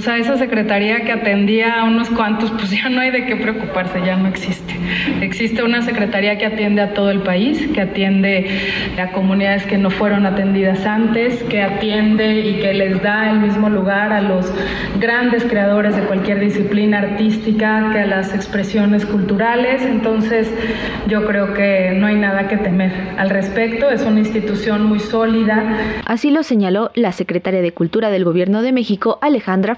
O sea, esa secretaría que atendía a unos cuantos, pues ya no hay de qué preocuparse, ya no existe. Existe una secretaría que atiende a todo el país, que atiende a comunidades que no fueron atendidas antes, que atiende y que les da el mismo lugar a los grandes creadores de cualquier disciplina artística, que a las expresiones culturales. Entonces, yo creo que no hay nada que temer al respecto. Es una institución muy sólida. Así lo señaló la secretaria de Cultura del Gobierno de México, Alejandra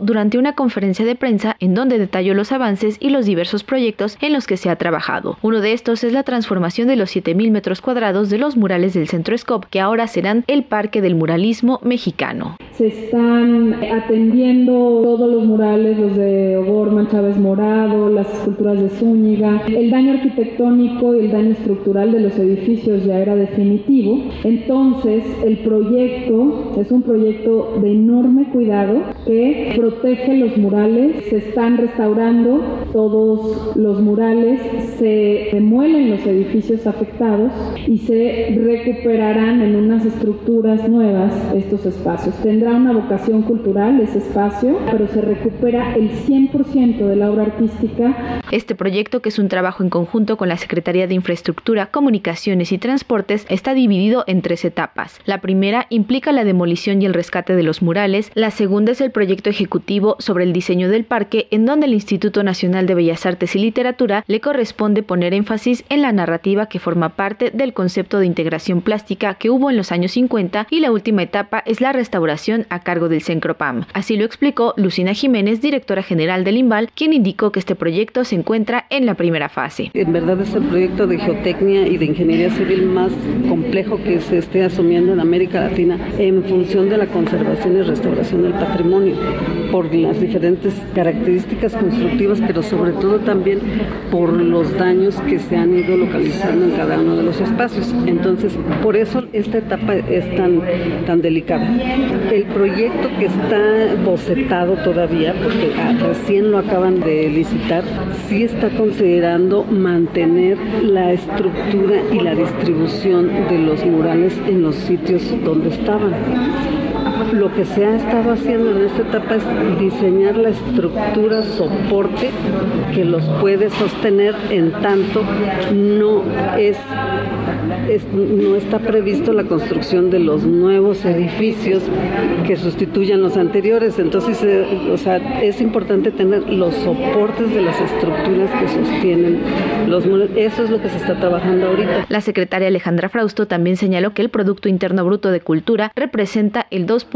Durante una conferencia de prensa en donde detalló los avances y los diversos proyectos en los que se ha trabajado. Uno de estos es la transformación de los 7.000 metros cuadrados de los murales del Centro Scop, que ahora serán el Parque del Muralismo Mexicano. Se están atendiendo todos los murales, los de O'Gorman, Chávez Morado, las esculturas de Zúñiga. El daño arquitectónico y el daño estructural de los edificios ya era definitivo. Entonces, el proyecto es un proyecto de enorme cuidado que protege los murales, se están restaurando todos los murales, se remuelen los edificios afectados y se recuperarán en unas estructuras nuevas estos espacios. Tendrá una vocación cultural ese espacio, pero se recupera el 100% de la obra artística. Este proyecto, que es un trabajo en conjunto con la Secretaría de Infraestructura, Comunicaciones y Transportes, está dividido en tres etapas. La primera implica la demolición y el rescate de los murales, la segunda es el proyecto ejecutivo sobre el diseño del parque, en donde el Instituto Nacional de Bellas Artes y Literatura le corresponde poner énfasis en la narrativa que forma parte del concepto de integración plástica que hubo en los años 50 y la última etapa es la restauración a cargo del Cencropam. Así lo explicó Lucina Jiménez, directora general del IMBAL, quien indicó que este proyecto se encuentra en la primera fase. En verdad es el proyecto de geotecnia y de ingeniería civil más complejo que se esté asumiendo en América Latina en función de la conservación y restauración del patrimonio, por las diferentes características constructivas, pero sobre todo también por los daños que se han ido localizando en cada uno de los espacios. Entonces, por eso esta etapa es tan, tan delicada. El proyecto que está bocetado todavía, porque recién lo acaban de licitar, sí está considerando mantener la estructura y la distribución de los murales en los sitios donde estaban lo que se ha estado haciendo en esta es diseñar la estructura soporte que los puede sostener en tanto no es, no está previsto la construcción de los nuevos edificios que sustituyan los anteriores. Entonces, eh, o sea, es importante tener los soportes de las estructuras que sostienen los Eso es lo que se está trabajando ahorita. La secretaria Alejandra Frausto también señaló que el Producto Interno Bruto de Cultura representa el 2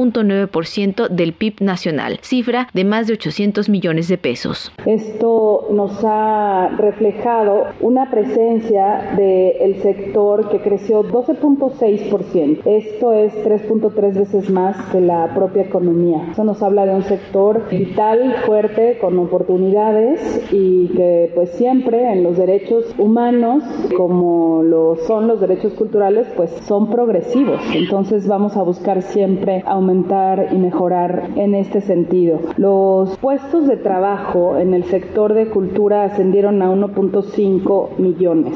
ciento del PIB nacional, cifra de más de 800 millones de pesos. Esto nos ha reflejado una presencia del sector que creció 12.6%. Esto es 3.3 veces más que la propia economía. Eso nos habla de un sector vital, fuerte, con oportunidades y que pues siempre en los derechos humanos, como lo son los derechos culturales, pues son progresivos. Entonces vamos a buscar siempre aumentar y mejorar en este sentido. Los puestos de trabajo en el sector de cultura ascendieron a 1.5 millones.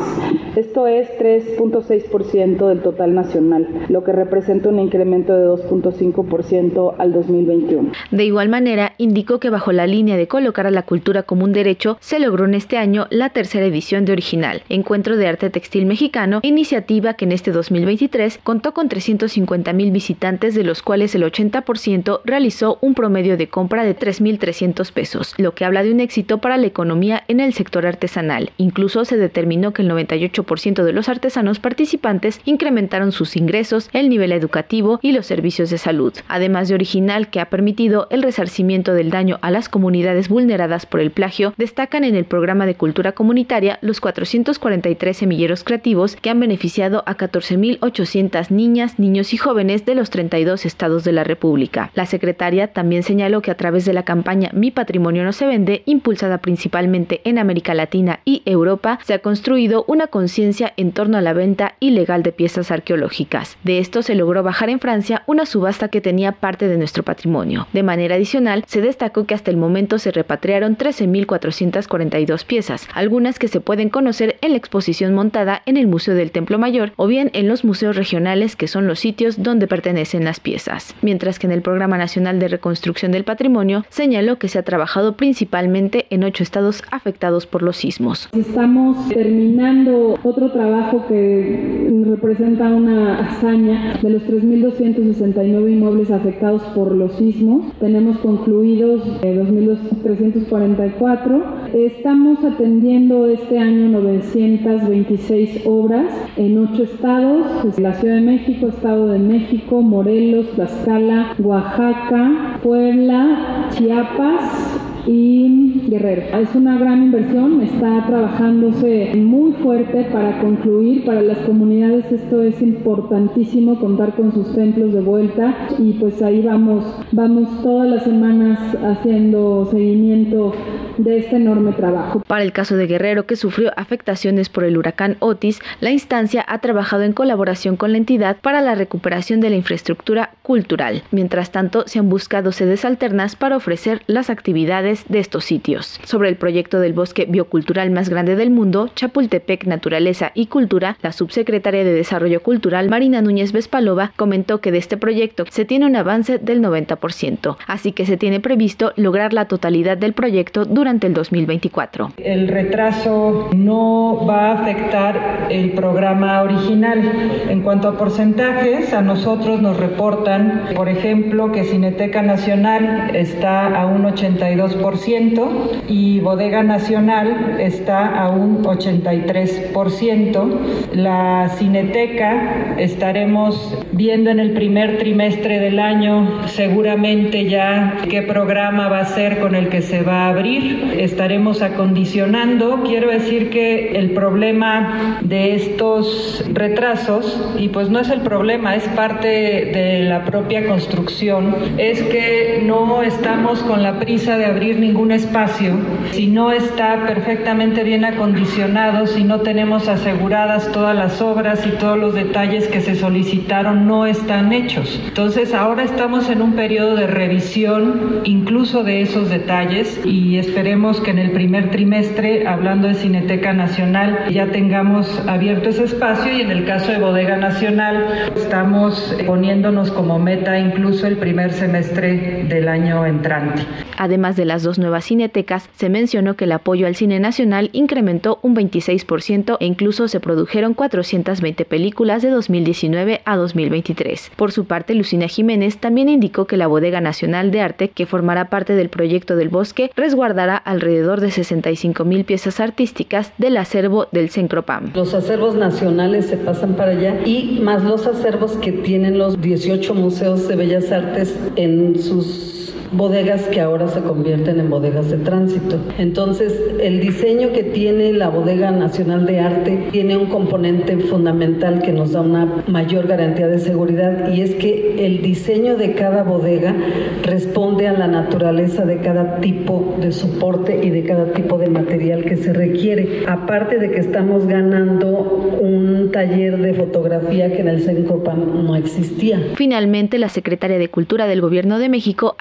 Esto es 3.6% del total nacional, lo que representa un incremento de 2.5% al 2021. De igual manera, indicó que bajo la línea de colocar a la cultura como un derecho, se logró en este año la tercera edición de Original, Encuentro de Arte Textil Mexicano, iniciativa que en este 2023 contó con 350 mil visitantes, de los cuales el 80% realizó un promedio de compra de 3.300 pesos, lo que habla de un éxito para la economía en el sector artesanal. Incluso se determinó que el 98% de los artesanos participantes incrementaron sus ingresos, el nivel educativo y los servicios de salud, además de original que ha permitido el resarcimiento del daño a las comunidades vulneradas por el plagio, destacan en el programa de cultura comunitaria los 443 semilleros creativos que han beneficiado a 14.800 niñas, niños y jóvenes de los 32 estados de la República. La secretaria también señaló que a través de la campaña Mi patrimonio no se vende, impulsada principalmente en América Latina y Europa, se ha construido una conciencia en torno a la venta ilegal de piezas arqueológicas. De esto se logró bajar en Francia una subasta que tenía parte de nuestro patrimonio. De manera adicional, se destacó que hasta el momento se repatriaron 13.442 piezas, algunas que se pueden conocer en la exposición montada en el Museo del Templo Mayor o bien en los museos regionales que son los sitios donde pertenecen las piezas. Mientras que en el Programa Nacional de Reconstrucción del Patrimonio señaló que se ha trabajado principalmente en ocho estados afectados por los sismos. Estamos terminando otro trabajo que representa una hazaña de los 3.269 inmuebles afectados por los sismos. Tenemos concluidos 2.344. Eh, Estamos atendiendo este año 926 obras en ocho estados, la Ciudad de México, Estado de México, Morelos, Tlaxcala, Oaxaca, Puebla, Chiapas, y Guerrero. Es una gran inversión, está trabajándose muy fuerte para concluir. Para las comunidades esto es importantísimo, contar con sus templos de vuelta y pues ahí vamos, vamos todas las semanas haciendo seguimiento de este enorme trabajo. Para el caso de Guerrero, que sufrió afectaciones por el huracán Otis, la instancia ha trabajado en colaboración con la entidad para la recuperación de la infraestructura cultural. Mientras tanto, se han buscado sedes alternas para ofrecer las actividades de estos sitios. Sobre el proyecto del bosque biocultural más grande del mundo, Chapultepec Naturaleza y Cultura, la subsecretaria de Desarrollo Cultural, Marina Núñez Vespalova, comentó que de este proyecto se tiene un avance del 90%, así que se tiene previsto lograr la totalidad del proyecto durante el 2024. El retraso no va a afectar el programa original. En cuanto a porcentajes, a nosotros nos reportan, por ejemplo, que Cineteca Nacional está a un 82% y Bodega Nacional está a un 83%. La Cineteca estaremos viendo en el primer trimestre del año seguramente ya qué programa va a ser con el que se va a abrir. Estaremos acondicionando. Quiero decir que el problema de estos retrasos, y pues no es el problema, es parte de la propia construcción, es que no estamos con la prisa de abrir ningún espacio si no está perfectamente bien acondicionado, si no tenemos aseguradas todas las obras y todos los detalles que se solicitaron no están hechos. Entonces ahora estamos en un periodo de revisión incluso de esos detalles y esperemos que en el primer trimestre, hablando de Cineteca Nacional, ya tengamos abierto ese espacio y en el caso de Bodega Nacional estamos poniéndonos como meta incluso el primer semestre del año entrante. Además de las dos nuevas cinetecas, se mencionó que el apoyo al cine nacional incrementó un 26% e incluso se produjeron 420 películas de 2019 a 2023. Por su parte, Lucina Jiménez también indicó que la Bodega Nacional de Arte, que formará parte del proyecto del bosque, resguardará alrededor de 65 mil piezas artísticas del acervo del Cencropam. Los acervos nacionales se pasan para allá y más los acervos que tienen los 18 museos de bellas artes en sus bodegas que ahora se convierten en bodegas de tránsito. Entonces, el diseño que tiene la Bodega Nacional de Arte tiene un componente fundamental que nos da una mayor garantía de seguridad y es que el diseño de cada bodega responde a la naturaleza de cada tipo de soporte y de cada tipo de material que se requiere. Aparte de que estamos ganando un taller de fotografía que en el CENCOPAM no existía. Finalmente, la secretaria de Cultura del Gobierno de México,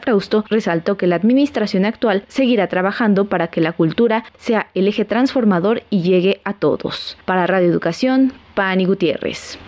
Frausto resaltó que la administración actual seguirá trabajando para que la cultura sea el eje transformador y llegue a todos. Para Radio Educación, Pani Gutiérrez.